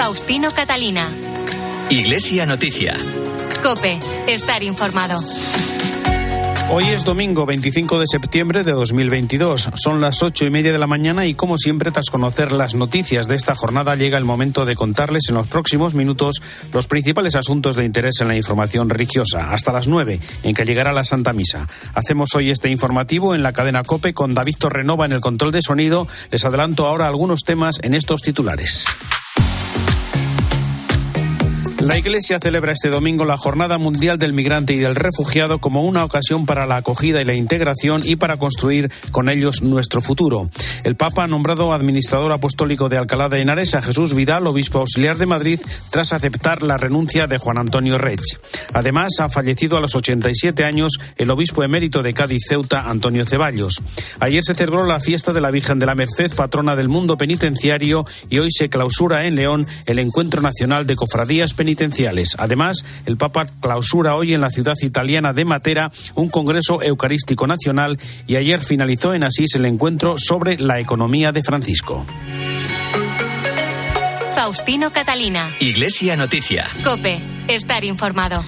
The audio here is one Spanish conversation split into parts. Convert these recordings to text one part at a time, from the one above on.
Faustino Catalina. Iglesia Noticia. Cope, estar informado. Hoy es domingo 25 de septiembre de 2022. Son las ocho y media de la mañana y como siempre tras conocer las noticias de esta jornada llega el momento de contarles en los próximos minutos los principales asuntos de interés en la información religiosa hasta las nueve en que llegará la Santa Misa. Hacemos hoy este informativo en la cadena Cope con David Torrenova en el control de sonido. Les adelanto ahora algunos temas en estos titulares. La Iglesia celebra este domingo la Jornada Mundial del Migrante y del Refugiado como una ocasión para la acogida y la integración y para construir con ellos nuestro futuro. El Papa ha nombrado administrador apostólico de Alcalá de Henares a Jesús Vidal, obispo auxiliar de Madrid, tras aceptar la renuncia de Juan Antonio Rech. Además, ha fallecido a los 87 años el obispo emérito de Cádiz Ceuta, Antonio Ceballos. Ayer se celebró la fiesta de la Virgen de la Merced, patrona del mundo penitenciario, y hoy se clausura en León el Encuentro Nacional de Cofradías Penitenciarias penitenciales. Además, el Papa clausura hoy en la ciudad italiana de Matera un Congreso Eucarístico Nacional y ayer finalizó en Asís el encuentro sobre la economía de Francisco. Faustino Catalina. Iglesia Noticia. Cope, estar informado.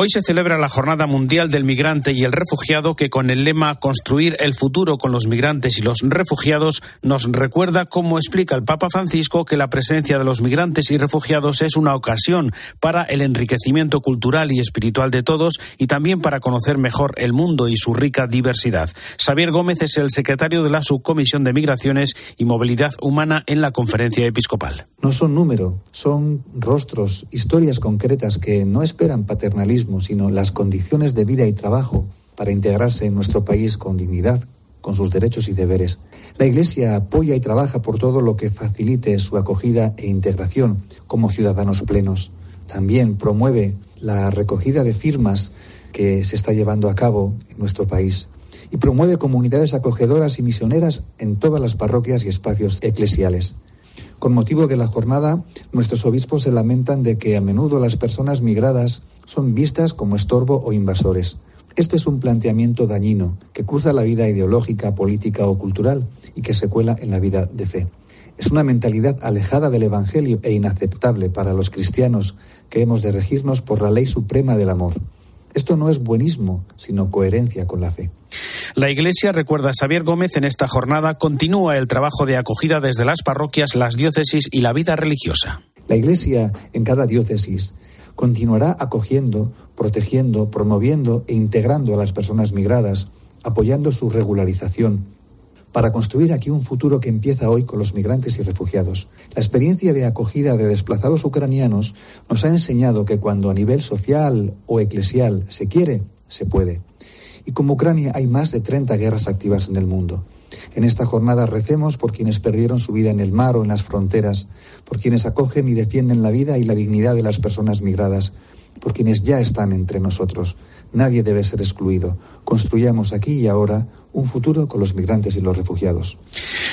Hoy se celebra la Jornada Mundial del Migrante y el Refugiado que con el lema Construir el futuro con los migrantes y los refugiados nos recuerda cómo explica el Papa Francisco que la presencia de los migrantes y refugiados es una ocasión para el enriquecimiento cultural y espiritual de todos y también para conocer mejor el mundo y su rica diversidad. Xavier Gómez es el secretario de la Subcomisión de Migraciones y Movilidad Humana en la Conferencia Episcopal. No son número, son rostros, historias concretas que no esperan paternalismo sino las condiciones de vida y trabajo para integrarse en nuestro país con dignidad, con sus derechos y deberes. La Iglesia apoya y trabaja por todo lo que facilite su acogida e integración como ciudadanos plenos. También promueve la recogida de firmas que se está llevando a cabo en nuestro país y promueve comunidades acogedoras y misioneras en todas las parroquias y espacios eclesiales. Con motivo de la jornada, nuestros obispos se lamentan de que a menudo las personas migradas son vistas como estorbo o invasores. Este es un planteamiento dañino que cruza la vida ideológica, política o cultural y que se cuela en la vida de fe. Es una mentalidad alejada del Evangelio e inaceptable para los cristianos que hemos de regirnos por la ley suprema del amor. Esto no es buenismo, sino coherencia con la fe. La Iglesia, recuerda Xavier Gómez, en esta jornada continúa el trabajo de acogida desde las parroquias, las diócesis y la vida religiosa. La Iglesia en cada diócesis continuará acogiendo, protegiendo, promoviendo e integrando a las personas migradas, apoyando su regularización, para construir aquí un futuro que empieza hoy con los migrantes y refugiados. La experiencia de acogida de desplazados ucranianos nos ha enseñado que cuando a nivel social o eclesial se quiere, se puede. Y como Ucrania hay más de 30 guerras activas en el mundo. En esta jornada recemos por quienes perdieron su vida en el mar o en las fronteras, por quienes acogen y defienden la vida y la dignidad de las personas migradas, por quienes ya están entre nosotros. Nadie debe ser excluido. Construyamos aquí y ahora un futuro con los migrantes y los refugiados.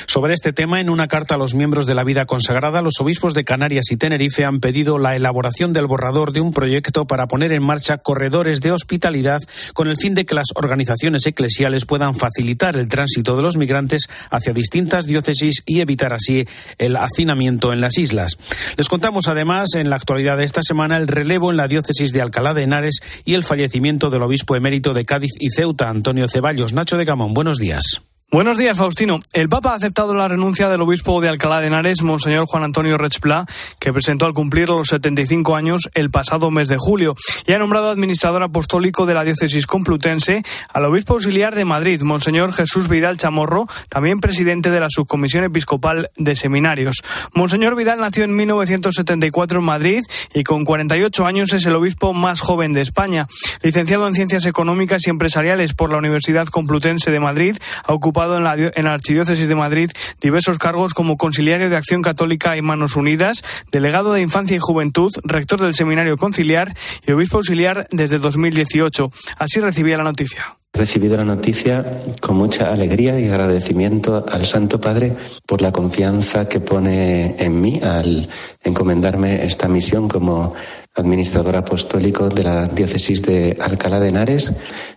Sobre este tema, en una carta a los miembros de la vida consagrada, los obispos de Canarias y Tenerife han pedido la elaboración del borrador de un proyecto para poner en marcha corredores de hospitalidad con el fin de que las organizaciones eclesiales puedan facilitar el tránsito de los migrantes hacia distintas diócesis y evitar así el hacinamiento en las islas. Les contamos además en la actualidad de esta semana el relevo en la diócesis de Alcalá de Henares y el fallecimiento del obispo emérito de Cádiz y Ceuta, Antonio Ceballos. Nacho de Gamón, buenos días. Buenos días, Faustino. El Papa ha aceptado la renuncia del obispo de Alcalá de Henares, Monseñor Juan Antonio Rechplá, que presentó al cumplir los 75 años el pasado mes de julio, y ha nombrado administrador apostólico de la diócesis complutense al obispo auxiliar de Madrid, Monseñor Jesús Vidal Chamorro, también presidente de la Subcomisión Episcopal de Seminarios. Monseñor Vidal nació en 1974 en Madrid y con 48 años es el obispo más joven de España. Licenciado en Ciencias Económicas y Empresariales por la Universidad Complutense de Madrid, ha ocupado en la, en la Archidiócesis de Madrid diversos cargos como conciliario de Acción Católica y Manos Unidas, delegado de Infancia y Juventud, rector del Seminario Conciliar y obispo auxiliar desde 2018. Así recibía la noticia. Recibido la noticia con mucha alegría y agradecimiento al Santo Padre por la confianza que pone en mí al encomendarme esta misión como administrador apostólico de la diócesis de Alcalá de Henares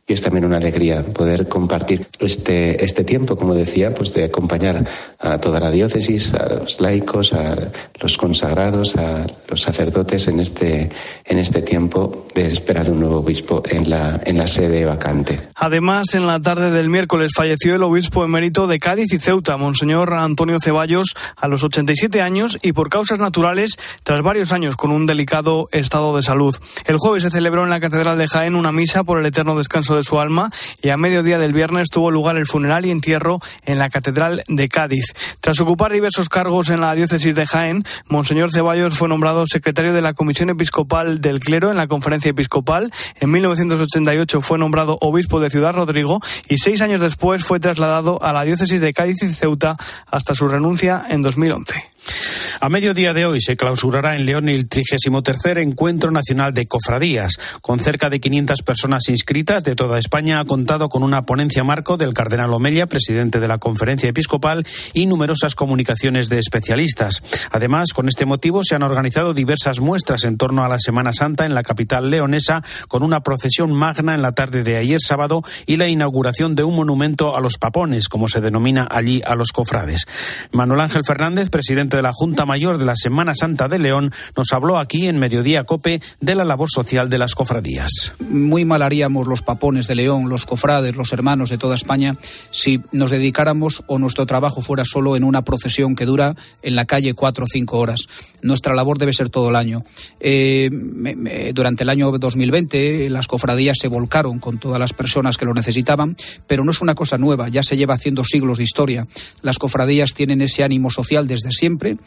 y es también una alegría poder compartir este, este tiempo, como decía, pues de acompañar a toda la diócesis, a los laicos, a los consagrados, a los sacerdotes en este, en este tiempo de espera de un nuevo obispo en la, en la sede vacante. Además, en la tarde del miércoles falleció el obispo emérito de Cádiz y Ceuta, Monseñor Antonio Ceballos, a los 87 años y por causas naturales tras varios años con un delicado estado de salud. El jueves se celebró en la Catedral de Jaén una misa por el eterno descanso de su alma y a mediodía del viernes tuvo lugar el funeral y entierro en la Catedral de Cádiz. Tras ocupar diversos cargos en la diócesis de Jaén, Monseñor Ceballos fue nombrado secretario de la Comisión Episcopal del Clero en la Conferencia Episcopal. En 1988 fue nombrado obispo de Ciudad Rodrigo y seis años después fue trasladado a la diócesis de Cádiz y Ceuta hasta su renuncia en 2011. A mediodía de hoy se clausurará en León el 33 Encuentro Nacional de Cofradías. Con cerca de 500 personas inscritas de toda España, ha contado con una ponencia marco del Cardenal Omella, presidente de la Conferencia Episcopal, y numerosas comunicaciones de especialistas. Además, con este motivo se han organizado diversas muestras en torno a la Semana Santa en la capital leonesa, con una procesión magna en la tarde de ayer sábado y la inauguración de un monumento a los papones, como se denomina allí a los cofrades. Manuel Ángel Fernández, presidente de la Junta Mayor de la Semana Santa de León, nos habló aquí en Mediodía Cope de la labor social de las cofradías. Muy mal haríamos los papones de León, los cofrades, los hermanos de toda España, si nos dedicáramos o nuestro trabajo fuera solo en una procesión que dura en la calle cuatro o cinco horas. Nuestra labor debe ser todo el año. Eh, durante el año 2020 las cofradías se volcaron con todas las personas que lo necesitaban, pero no es una cosa nueva, ya se lleva haciendo siglos de historia. Las cofradías tienen ese ánimo social desde siempre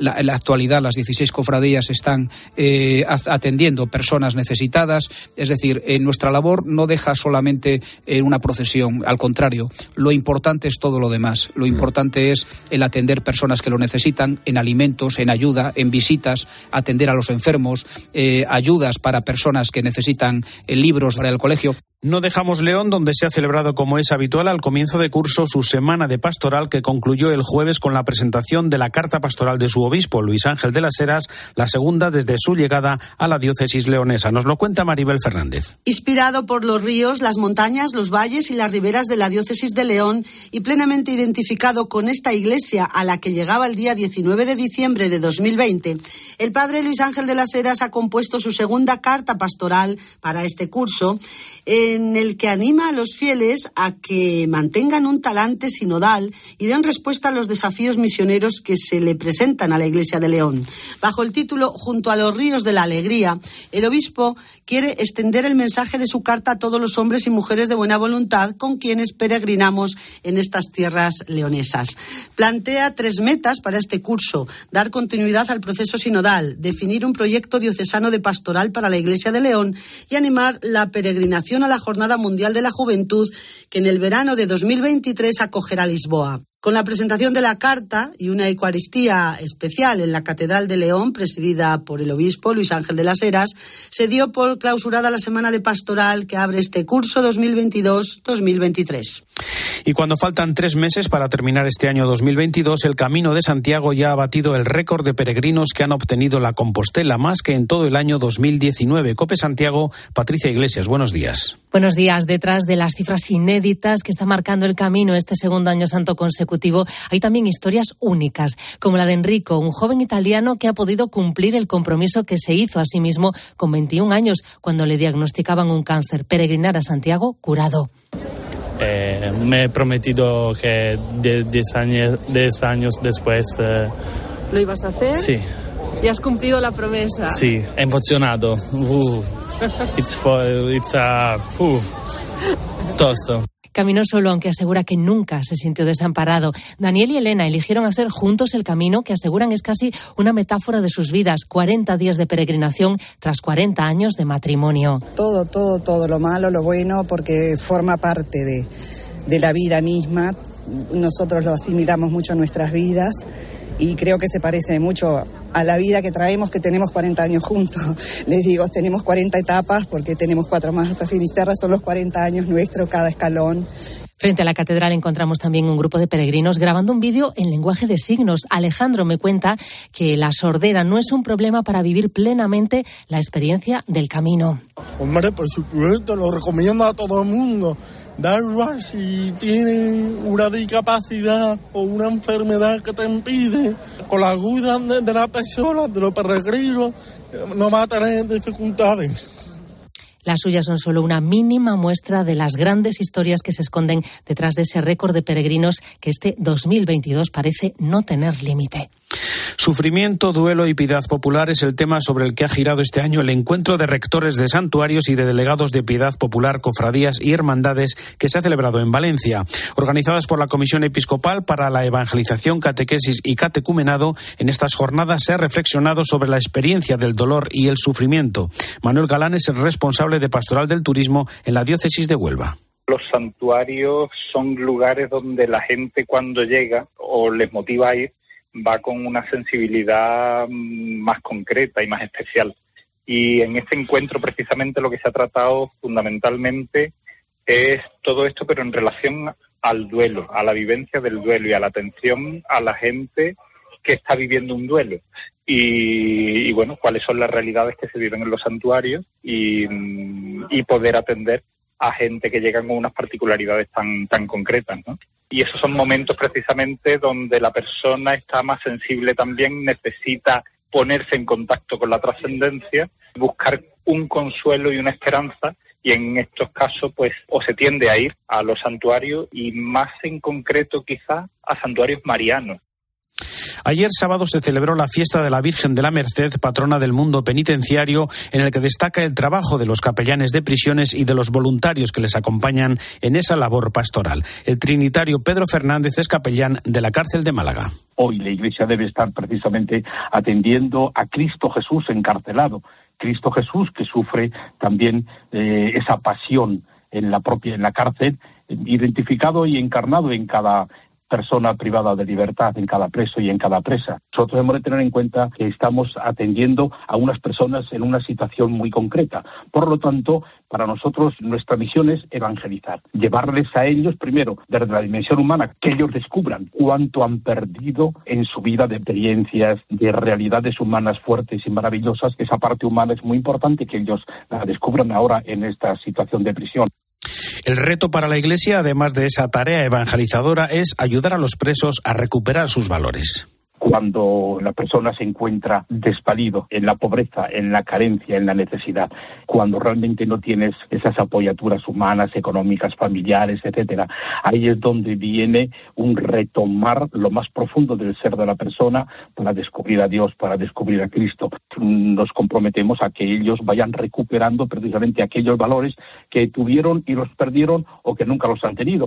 en la actualidad las 16 cofradías están eh, atendiendo personas necesitadas. Es decir, en nuestra labor no deja solamente en una procesión, al contrario, lo importante es todo lo demás. Lo importante es el atender personas que lo necesitan en alimentos, en ayuda, en visitas, atender a los enfermos, eh, ayudas para personas que necesitan eh, libros para el colegio. No dejamos León, donde se ha celebrado, como es habitual, al comienzo de curso su semana de pastoral que concluyó el jueves con la presentación de la carta pastoral de su obispo, Luis Ángel de las Heras, la segunda desde su llegada a la diócesis leonesa. Nos lo cuenta Maribel Fernández. Inspirado por los ríos, las montañas, los valles y las riberas de la diócesis de León y plenamente identificado con esta iglesia a la que llegaba el día 19 de diciembre de 2020, el padre Luis Ángel de las Heras ha compuesto su segunda carta pastoral para este curso. Eh, en el que anima a los fieles a que mantengan un talante sinodal y den respuesta a los desafíos misioneros que se le presentan a la Iglesia de León. Bajo el título Junto a los ríos de la alegría, el obispo quiere extender el mensaje de su carta a todos los hombres y mujeres de buena voluntad con quienes peregrinamos en estas tierras leonesas. Plantea tres metas para este curso, dar continuidad al proceso sinodal, definir un proyecto diocesano de pastoral para la Iglesia de León y animar la peregrinación a la Jornada Mundial de la Juventud que en el verano de 2023 acogerá Lisboa. Con la presentación de la carta y una Eucaristía especial en la Catedral de León, presidida por el obispo Luis Ángel de las Heras, se dio por clausurada la semana de pastoral que abre este curso 2022-2023. Y cuando faltan tres meses para terminar este año 2022, el Camino de Santiago ya ha batido el récord de peregrinos que han obtenido la Compostela, más que en todo el año 2019. Cope Santiago, Patricia Iglesias, buenos días. Buenos días. Detrás de las cifras inéditas que está marcando el camino este segundo año santo consecutivo, hay también historias únicas, como la de Enrico, un joven italiano que ha podido cumplir el compromiso que se hizo a sí mismo con 21 años cuando le diagnosticaban un cáncer, peregrinar a Santiago curado. Eh, me he prometido que 10 años, años después... Eh, ¿Lo ibas a hacer? Sí. ¿Y has cumplido la promesa? Sí, emocionado. Uh, it's for, it's a, uh, tosto. Caminó solo, aunque asegura que nunca se sintió desamparado. Daniel y Elena eligieron hacer juntos el camino que aseguran es casi una metáfora de sus vidas. 40 días de peregrinación tras 40 años de matrimonio. Todo, todo, todo, lo malo, lo bueno, porque forma parte de, la vida misma. Nosotros lo asimilamos mucho en nuestras vidas y creo que se parece mucho a la vida que traemos, que tenemos 40 años juntos. Les digo, tenemos 40 etapas porque tenemos cuatro más hasta Finisterra, son los 40 años nuestros, cada escalón. Frente a la catedral encontramos también un grupo de peregrinos grabando un vídeo en lenguaje de signos. Alejandro me cuenta que la sordera no es un problema para vivir plenamente la experiencia del camino. Hombre, por supuesto, lo recomiendo a todo el mundo. Da igual si tienes una discapacidad o una enfermedad que te impide, con la ayuda de, la persona, de los peregrinos, no va a tener dificultades. Las suyas son solo una mínima muestra de las grandes historias que se esconden detrás de ese récord de peregrinos que este 2022 parece no tener límite. Sufrimiento, duelo y piedad popular es el tema sobre el que ha girado este año el encuentro de rectores de santuarios y de delegados de piedad popular, cofradías y hermandades que se ha celebrado en Valencia. Organizadas por la Comisión Episcopal para la Evangelización, Catequesis y Catecumenado, en estas jornadas se ha reflexionado sobre la experiencia del dolor y el sufrimiento. Manuel Galán es el responsable de Pastoral del Turismo en la diócesis de Huelva. Los santuarios son lugares donde la gente cuando llega o les motiva a ir va con una sensibilidad mm, más concreta y más especial. Y en este encuentro precisamente lo que se ha tratado fundamentalmente es todo esto, pero en relación al duelo, a la vivencia del duelo y a la atención a la gente que está viviendo un duelo. Y, bueno, cuáles son las realidades que se viven en los santuarios y, mm, y poder atender a gente que llega con unas particularidades tan, tan concretas, ¿no? Y esos son momentos precisamente donde la persona está más sensible también, necesita ponerse en contacto con la trascendencia, buscar un consuelo y una esperanza y en estos casos pues o se tiende a ir a los santuarios y más en concreto quizás a santuarios marianos Ayer sábado se celebró la fiesta de la Virgen de la Merced, patrona del mundo penitenciario, en el que destaca el trabajo de los capellanes de prisiones y de los voluntarios que les acompañan en esa labor pastoral. El trinitario Pedro Fernández es capellán de la cárcel de Málaga. Hoy la Iglesia debe estar precisamente atendiendo a Cristo Jesús encarcelado. Cristo Jesús que sufre también eh, esa pasión en la propia en la cárcel identificado y encarnado en cada persona privada de libertad en cada preso y en cada presa. Nosotros hemos de tener en cuenta que estamos atendiendo a unas personas en una situación muy concreta. Por lo tanto, para nosotros nuestra misión es evangelizar, llevarles a ellos primero desde la dimensión humana, que ellos descubran cuánto han perdido en su vida de experiencias, de realidades humanas fuertes y maravillosas. Esa parte humana es muy importante que ellos la descubran ahora en esta situación de prisión. El reto para la Iglesia, además de esa tarea evangelizadora, es ayudar a los presos a recuperar sus valores cuando la persona se encuentra despalido en la pobreza, en la carencia, en la necesidad, cuando realmente no tienes esas apoyaturas humanas, económicas, familiares, etcétera. Ahí es donde viene un retomar lo más profundo del ser de la persona para descubrir a Dios, para descubrir a Cristo. Nos comprometemos a que ellos vayan recuperando precisamente aquellos valores que tuvieron y los perdieron o que nunca los han tenido.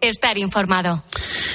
estar informado.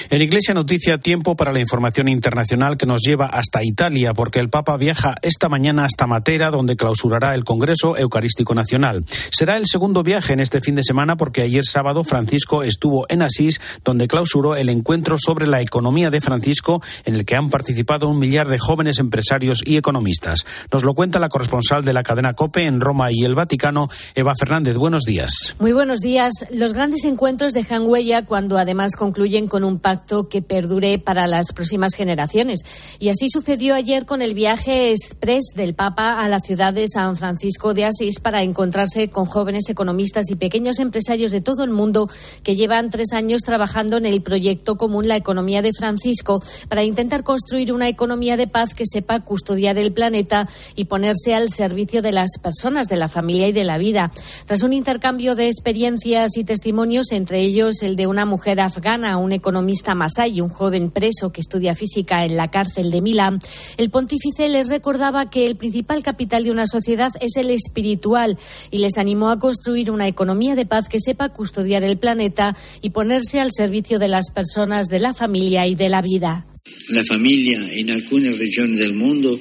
En Iglesia Noticia, tiempo para la información internacional que nos lleva hasta Italia, porque el Papa viaja esta mañana hasta Matera, donde clausurará el Congreso Eucarístico Nacional. Será el segundo viaje en este fin de semana, porque ayer sábado Francisco estuvo en Asís, donde clausuró el encuentro sobre la economía de Francisco, en el que han participado un millar de jóvenes empresarios y economistas. Nos lo cuenta la corresponsal de la cadena COPE en Roma y el Vaticano, Eva Fernández. Buenos días. Muy buenos días. Los grandes encuentros dejan huella cuando además concluyen con un pacto que perdure para las próximas generaciones. Y así sucedió ayer con el viaje express del Papa a la ciudad de San Francisco de Asís para encontrarse con jóvenes economistas y pequeños empresarios de todo el mundo que llevan tres años trabajando en el proyecto común La Economía de Francisco para intentar construir una economía de paz que sepa custodiar el planeta y ponerse al servicio de las personas, de la familia y de la vida. Tras un intercambio de experiencias y testimonios, entre ellos el de una mujer afgana, un economista Masai, un joven preso que estudia física en la cárcel de Milán, el pontífice les recordaba que el principal capital de una sociedad es el espiritual y les animó a construir una economía de paz que sepa custodiar el planeta y ponerse al servicio de las personas, de la familia y de la vida. La familia en algunas regiones del mundo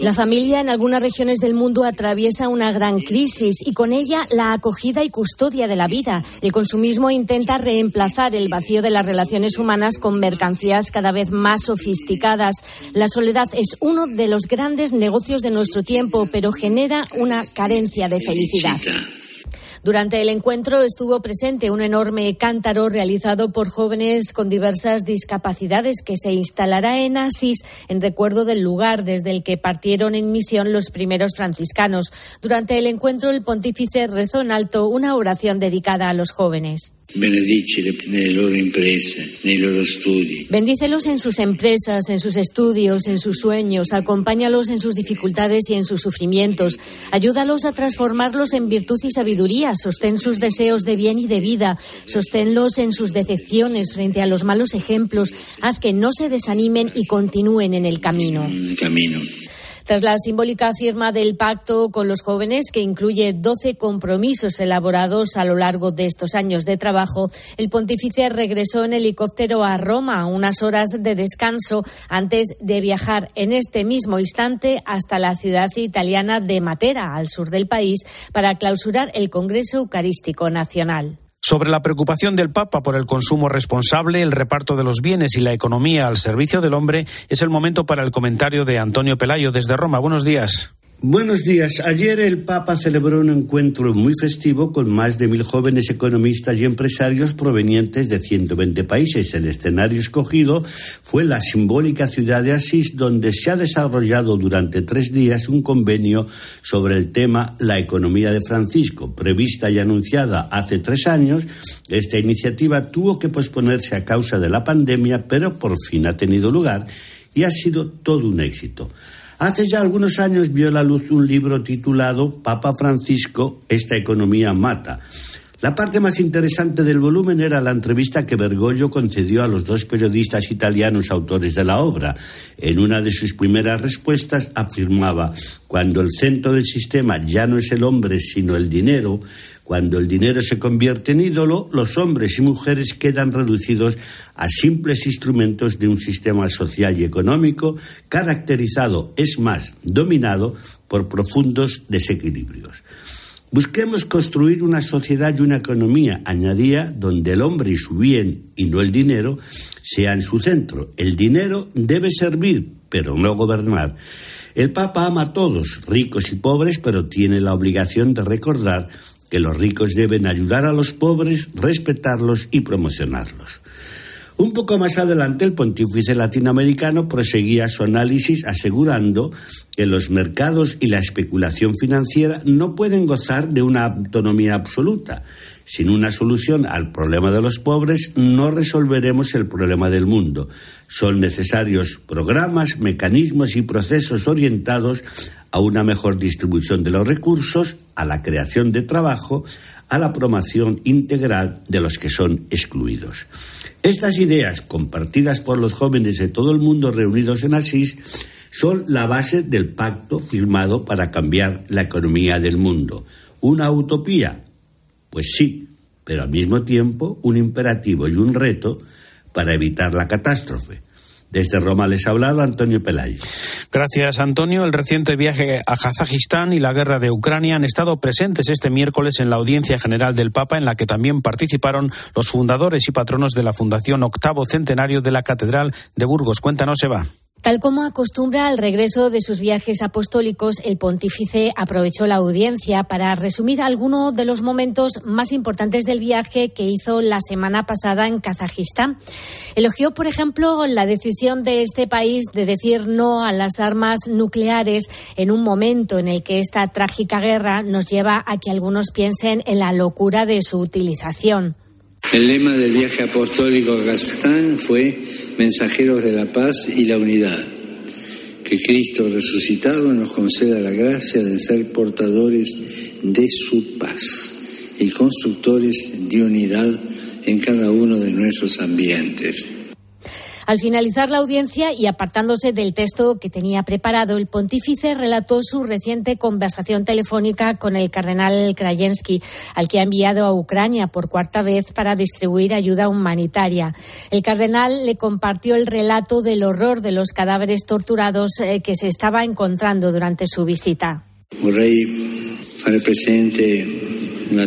la familia en algunas regiones del mundo atraviesa una gran crisis y con ella la acogida y custodia de la vida. El consumismo intenta reemplazar el vacío de las relaciones humanas con mercancías cada vez más sofisticadas. La soledad es uno de los grandes negocios de nuestro tiempo, pero genera una carencia de felicidad. Durante el encuentro estuvo presente un enorme cántaro realizado por jóvenes con diversas discapacidades que se instalará en Asís en recuerdo del lugar desde el que partieron en misión los primeros franciscanos. Durante el encuentro el pontífice rezó en alto una oración dedicada a los jóvenes. Bendícelos en sus empresas, en sus estudios, en sus sueños, acompáñalos en sus dificultades y en sus sufrimientos, ayúdalos a transformarlos en virtud y sabiduría, sostén sus deseos de bien y de vida, sosténlos en sus decepciones frente a los malos ejemplos, haz que no se desanimen y continúen en el camino. camino. Tras la simbólica firma del pacto con los jóvenes, que incluye 12 compromisos elaborados a lo largo de estos años de trabajo, el pontífice regresó en helicóptero a Roma unas horas de descanso antes de viajar en este mismo instante hasta la ciudad italiana de Matera, al sur del país, para clausurar el Congreso Eucarístico Nacional. Sobre la preocupación del Papa por el consumo responsable, el reparto de los bienes y la economía al servicio del hombre, es el momento para el comentario de Antonio Pelayo desde Roma. Buenos días. Buenos días. Ayer el Papa celebró un encuentro muy festivo con más de mil jóvenes economistas y empresarios provenientes de 120 países. El escenario escogido fue la simbólica ciudad de Asís, donde se ha desarrollado durante tres días un convenio sobre el tema La economía de Francisco. Prevista y anunciada hace tres años, esta iniciativa tuvo que posponerse a causa de la pandemia, pero por fin ha tenido lugar y ha sido todo un éxito. Hace ya algunos años vio la luz un libro titulado Papa Francisco, esta economía mata. La parte más interesante del volumen era la entrevista que Bergoglio concedió a los dos periodistas italianos autores de la obra. En una de sus primeras respuestas afirmaba, cuando el centro del sistema ya no es el hombre sino el dinero, cuando el dinero se convierte en ídolo, los hombres y mujeres quedan reducidos a simples instrumentos de un sistema social y económico caracterizado, es más, dominado por profundos desequilibrios. Busquemos construir una sociedad y una economía, añadía, donde el hombre y su bien, y no el dinero, sean su centro. El dinero debe servir, pero no gobernar. El Papa ama a todos, ricos y pobres, pero tiene la obligación de recordar que los ricos deben ayudar a los pobres, respetarlos y promocionarlos. Un poco más adelante, el pontífice latinoamericano proseguía su análisis asegurando que los mercados y la especulación financiera no pueden gozar de una autonomía absoluta. Sin una solución al problema de los pobres, no resolveremos el problema del mundo. Son necesarios programas, mecanismos y procesos orientados a una mejor distribución de los recursos, a la creación de trabajo, a la promoción integral de los que son excluidos. Estas ideas, compartidas por los jóvenes de todo el mundo reunidos en Asís, son la base del pacto firmado para cambiar la economía del mundo. ¿Una utopía? Pues sí, pero al mismo tiempo un imperativo y un reto para evitar la catástrofe. Desde Roma les ha hablado Antonio Pelayo. Gracias, Antonio. El reciente viaje a Kazajistán y la guerra de Ucrania han estado presentes este miércoles en la audiencia general del Papa, en la que también participaron los fundadores y patronos de la Fundación Octavo Centenario de la Catedral de Burgos. Cuéntanos, Eva. Tal como acostumbra al regreso de sus viajes apostólicos, el pontífice aprovechó la audiencia para resumir algunos de los momentos más importantes del viaje que hizo la semana pasada en Kazajistán. Elogió, por ejemplo, la decisión de este país de decir no a las armas nucleares en un momento en el que esta trágica guerra nos lleva a que algunos piensen en la locura de su utilización. El lema del viaje apostólico a Kazajstán fue mensajeros de la paz y la unidad. Que Cristo resucitado nos conceda la gracia de ser portadores de su paz y constructores de unidad en cada uno de nuestros ambientes. Al finalizar la audiencia y apartándose del texto que tenía preparado, el pontífice relató su reciente conversación telefónica con el cardenal Krajewski, al que ha enviado a Ucrania por cuarta vez para distribuir ayuda humanitaria. El cardenal le compartió el relato del horror de los cadáveres torturados eh, que se estaba encontrando durante su visita. Una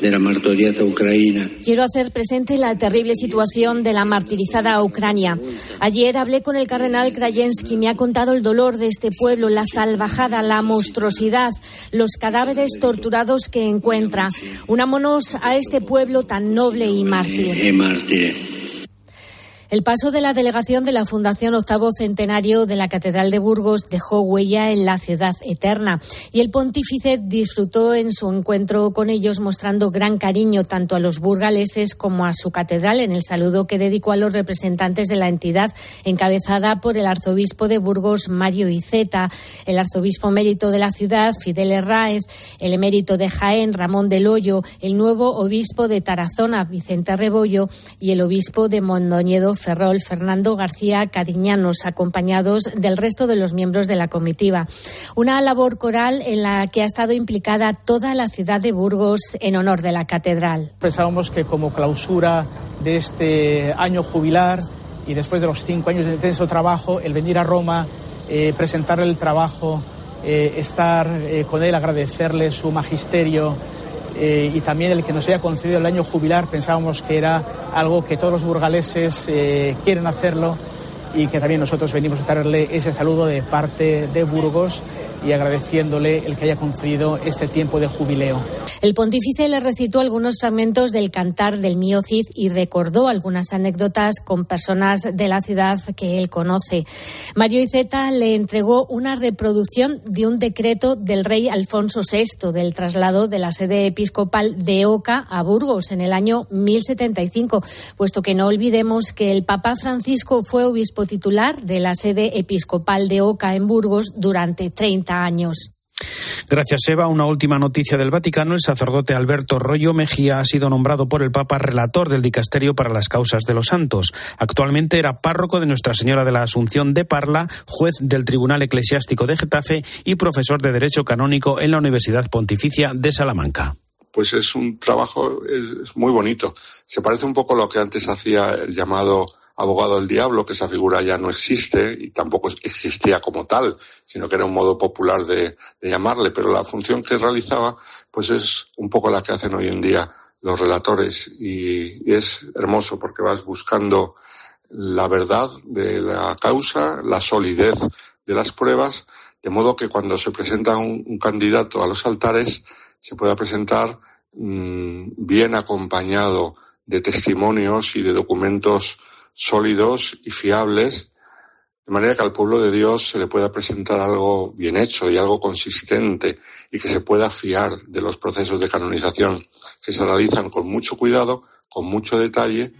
de la martoriata ucraina. Quiero hacer presente la terrible situación de la martirizada Ucrania. Ayer hablé con el cardenal Krajewski, me ha contado el dolor de este pueblo, la salvajada, la monstruosidad, los cadáveres torturados que encuentra. Unámonos a este pueblo tan noble y mártir. El paso de la delegación de la Fundación Octavo Centenario de la Catedral de Burgos dejó huella en la ciudad eterna y el pontífice disfrutó en su encuentro con ellos mostrando gran cariño tanto a los burgaleses como a su catedral en el saludo que dedicó a los representantes de la entidad encabezada por el arzobispo de Burgos Mario Iceta, el arzobispo emérito de la ciudad Fidel Herráez, el emérito de Jaén Ramón del Hoyo, el nuevo obispo de Tarazona Vicente Rebollo y el obispo de Mondoñedo Ferrol, Fernando García Cadiñanos, acompañados del resto de los miembros de la comitiva. Una labor coral en la que ha estado implicada toda la ciudad de Burgos en honor de la catedral. Pensábamos que como clausura de este año jubilar y después de los cinco años de intenso trabajo, el venir a Roma, eh, presentarle el trabajo, eh, estar eh, con él, agradecerle su magisterio, eh, y también el que nos haya concedido el año jubilar, pensábamos que era algo que todos los burgaleses eh, quieren hacerlo y que también nosotros venimos a traerle ese saludo de parte de Burgos y agradeciéndole el que haya concedido este tiempo de jubileo. El pontífice le recitó algunos fragmentos del cantar del Mio Cid y recordó algunas anécdotas con personas de la ciudad que él conoce. Mario Iceta le entregó una reproducción de un decreto del rey Alfonso VI del traslado de la sede episcopal de Oca a Burgos en el año 1075, puesto que no olvidemos que el Papa Francisco fue obispo titular de la sede episcopal de Oca en Burgos durante 30 años. Gracias, Eva. Una última noticia del Vaticano. El sacerdote Alberto Rollo Mejía ha sido nombrado por el Papa relator del Dicasterio para las Causas de los Santos. Actualmente era párroco de Nuestra Señora de la Asunción de Parla, juez del Tribunal Eclesiástico de Getafe y profesor de Derecho Canónico en la Universidad Pontificia de Salamanca. Pues es un trabajo es muy bonito. Se parece un poco a lo que antes hacía el llamado abogado del diablo, que esa figura ya no existe y tampoco existía como tal, sino que era un modo popular de, llamarle, pero la función que realizaba pues es un poco la que hacen hoy en día los relatores y, es hermoso porque vas buscando la verdad de la causa, la solidez de las pruebas, de modo que cuando se presenta un candidato a los altares se pueda presentar mmm, bien acompañado de testimonios y de documentos sólidos y fiables, de manera que al pueblo de Dios se le pueda presentar algo bien hecho y algo consistente y que se pueda fiar de los procesos de canonización que se realizan con mucho cuidado, con mucho detalle.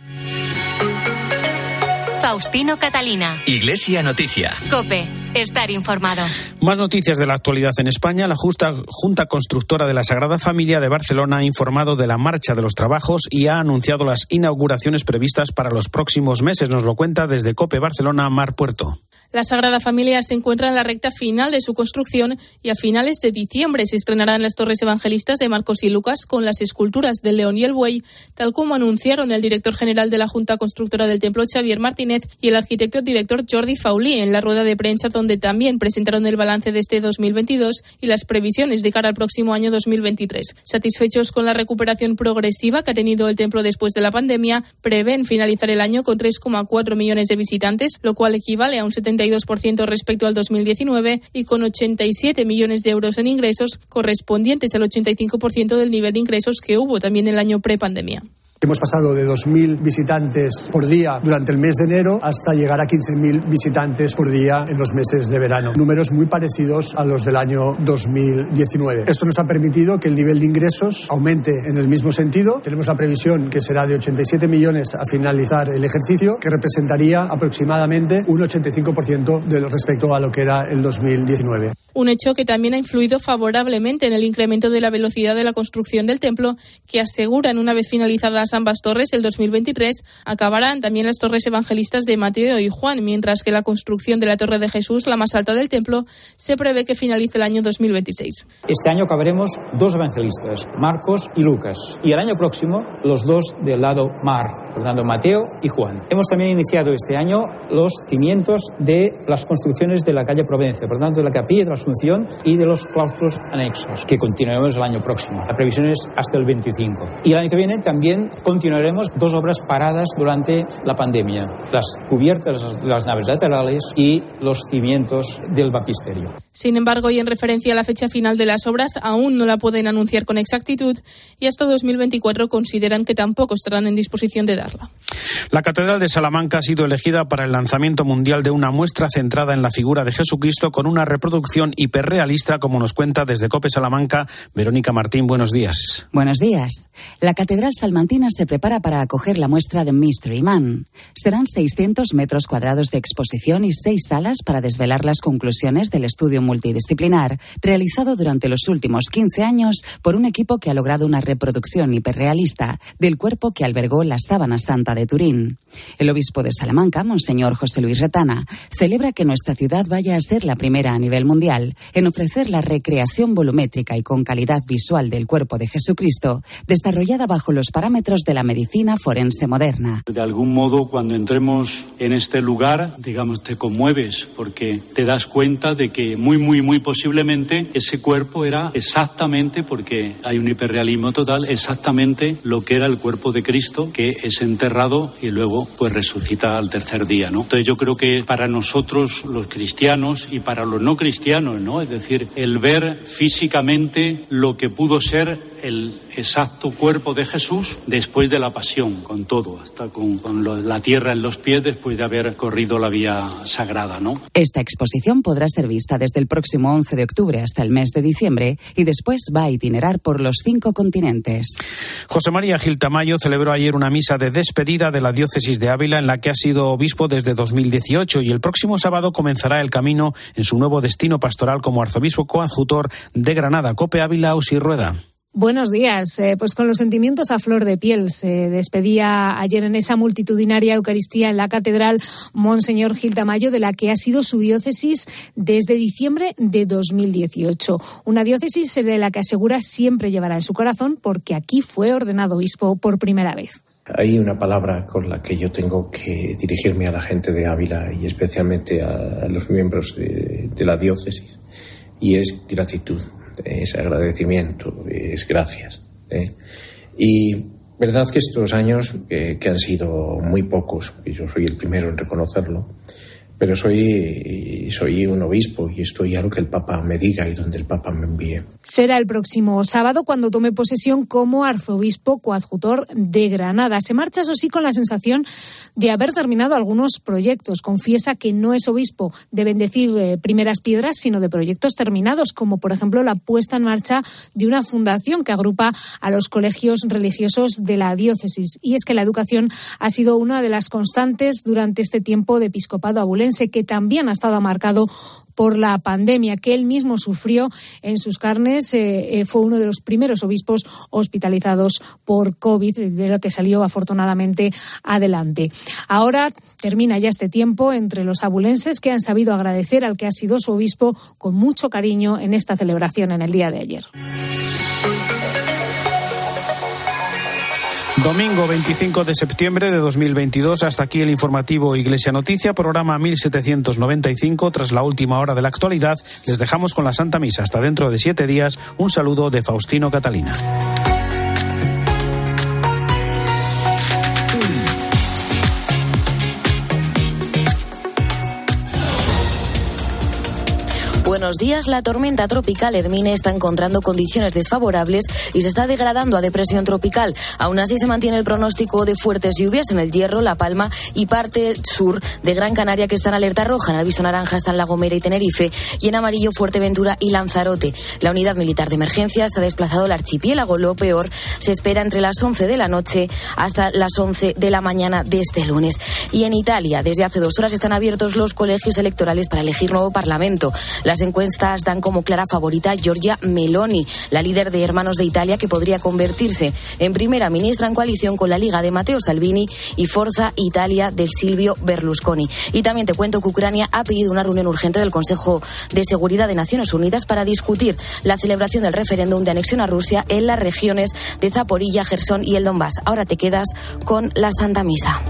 Faustino Catalina. Iglesia Noticia. Cope. Estar informado. Más noticias de la actualidad en España. La Justa, Junta Constructora de la Sagrada Familia de Barcelona ha informado de la marcha de los trabajos y ha anunciado las inauguraciones previstas para los próximos meses. Nos lo cuenta desde Cope Barcelona, Mar Puerto. La Sagrada Familia se encuentra en la recta final de su construcción y a finales de diciembre se estrenarán las torres evangelistas de Marcos y Lucas con las esculturas del león y el buey, tal como anunciaron el director general de la Junta Constructora del Templo, Xavier Martínez, y el arquitecto director Jordi Faulí en la rueda de prensa donde también presentaron el balance de este 2022 y las previsiones de cara al próximo año 2023. Satisfechos con la recuperación progresiva que ha tenido el templo después de la pandemia, prevén finalizar el año con 3,4 millones de visitantes, lo cual equivale a un 72% respecto al 2019 y con 87 millones de euros en ingresos, correspondientes al 85% del nivel de ingresos que hubo también el año prepandemia. Hemos pasado de 2.000 visitantes por día durante el mes de enero hasta llegar a 15.000 visitantes por día en los meses de verano. Números muy parecidos a los del año 2019. Esto nos ha permitido que el nivel de ingresos aumente en el mismo sentido. Tenemos la previsión que será de 87 millones a finalizar el ejercicio, que representaría aproximadamente un 85% de respecto a lo que era el 2019 un hecho que también ha influido favorablemente en el incremento de la velocidad de la construcción del templo, que aseguran una vez finalizadas ambas torres el 2023, acabarán también las torres evangelistas de Mateo y Juan, mientras que la construcción de la Torre de Jesús, la más alta del templo, se prevé que finalice el año 2026. Este año acabaremos dos evangelistas, Marcos y Lucas, y el año próximo los dos del lado mar, por tanto Mateo y Juan. Hemos también iniciado este año los cimientos de las construcciones de la calle Provencia, por tanto de la capilla de la Asunción y de los claustros anexos, que continuaremos el año próximo. La previsión es hasta el 25. Y el año que viene también continuaremos dos obras paradas durante la pandemia, las cubiertas de las naves laterales y los cimientos del baptisterio. Sin embargo, y en referencia a la fecha final de las obras, aún no la pueden anunciar con exactitud y hasta 2024 consideran que tampoco estarán en disposición de darla. La Catedral de Salamanca ha sido elegida para el lanzamiento mundial de una muestra centrada en la figura de Jesucristo con una reproducción hiperrealista, como nos cuenta desde Cope Salamanca Verónica Martín. Buenos días. Buenos días. La Catedral Salmantina se prepara para acoger la muestra de Mystery Man. Serán 600 metros cuadrados de exposición y seis salas para desvelar las conclusiones del estudio multidisciplinar realizado durante los últimos 15 años por un equipo que ha logrado una reproducción hiperrealista del cuerpo que albergó la sábana santa de Turín. El obispo de Salamanca, Monseñor José Luis Retana, celebra que nuestra ciudad vaya a ser la primera a nivel mundial en ofrecer la recreación volumétrica y con calidad visual del cuerpo de Jesucristo, desarrollada bajo los parámetros de la medicina forense moderna. De algún modo, cuando entremos en este lugar, digamos, te conmueves porque te das cuenta de que muy, muy, muy posiblemente ese cuerpo era exactamente, porque hay un hiperrealismo total, exactamente lo que era el cuerpo de Cristo, que es enterrado y luego pues resucita al tercer día, ¿no? Entonces yo creo que para nosotros los cristianos y para los no cristianos, ¿no? Es decir, el ver físicamente lo que pudo ser el exacto cuerpo de Jesús después de la pasión, con todo, hasta con, con lo, la tierra en los pies después de haber corrido la vía sagrada, ¿no? Esta exposición podrá ser vista desde el próximo 11 de octubre hasta el mes de diciembre y después va a itinerar por los cinco continentes. José María Gil Tamayo celebró ayer una misa de despedida de la diócesis de Ávila en la que ha sido obispo desde 2018 y el próximo sábado comenzará el camino en su nuevo destino pastoral como arzobispo coadjutor de Granada, Cope Ávila, y Rueda. Buenos días. Eh, pues con los sentimientos a flor de piel se despedía ayer en esa multitudinaria Eucaristía en la Catedral Monseñor Gil Tamayo, de la que ha sido su diócesis desde diciembre de 2018. Una diócesis de la que asegura siempre llevará en su corazón porque aquí fue ordenado obispo por primera vez. Hay una palabra con la que yo tengo que dirigirme a la gente de Ávila y especialmente a los miembros de, de la diócesis y es gratitud es agradecimiento, es gracias. ¿eh? Y verdad que estos años, eh, que han sido muy pocos, y yo soy el primero en reconocerlo, pero soy, soy un obispo y estoy a lo que el Papa me diga y donde el Papa me envíe. Será el próximo sábado cuando tome posesión como arzobispo coadjutor de Granada. Se marcha, eso sí, con la sensación de haber terminado algunos proyectos. Confiesa que no es obispo de bendecir eh, primeras piedras, sino de proyectos terminados, como por ejemplo la puesta en marcha de una fundación que agrupa a los colegios religiosos de la diócesis. Y es que la educación ha sido una de las constantes durante este tiempo de episcopado abulense que también ha estado marcado por la pandemia que él mismo sufrió en sus carnes. Eh, eh, fue uno de los primeros obispos hospitalizados por COVID, de lo que salió afortunadamente adelante. Ahora termina ya este tiempo entre los abulenses que han sabido agradecer al que ha sido su obispo con mucho cariño en esta celebración en el día de ayer. Domingo 25 de septiembre de 2022. Hasta aquí el informativo Iglesia Noticia, programa 1795. Tras la última hora de la actualidad, les dejamos con la Santa Misa. Hasta dentro de siete días. Un saludo de Faustino Catalina. Buenos días. La tormenta tropical Hermine está encontrando condiciones desfavorables y se está degradando a depresión tropical. Aún así se mantiene el pronóstico de fuertes lluvias en el Hierro, La Palma y parte sur de Gran Canaria que está en alerta roja. En aviso naranja están La Gomera y Tenerife y en amarillo Fuerteventura y Lanzarote. La unidad militar de emergencias ha desplazado al archipiélago. Lo peor se espera entre las 11 de la noche hasta las 11 de la mañana de este lunes. Y en Italia, desde hace dos horas están abiertos los colegios electorales para elegir nuevo parlamento. Las encuestas dan como clara favorita a Giorgia Meloni, la líder de Hermanos de Italia que podría convertirse en primera ministra en coalición con la Liga de Matteo Salvini y Forza Italia de Silvio Berlusconi. Y también te cuento que Ucrania ha pedido una reunión urgente del Consejo de Seguridad de Naciones Unidas para discutir la celebración del referéndum de anexión a Rusia en las regiones de Zaporilla, Gerson y el Donbass. Ahora te quedas con la Santa Misa.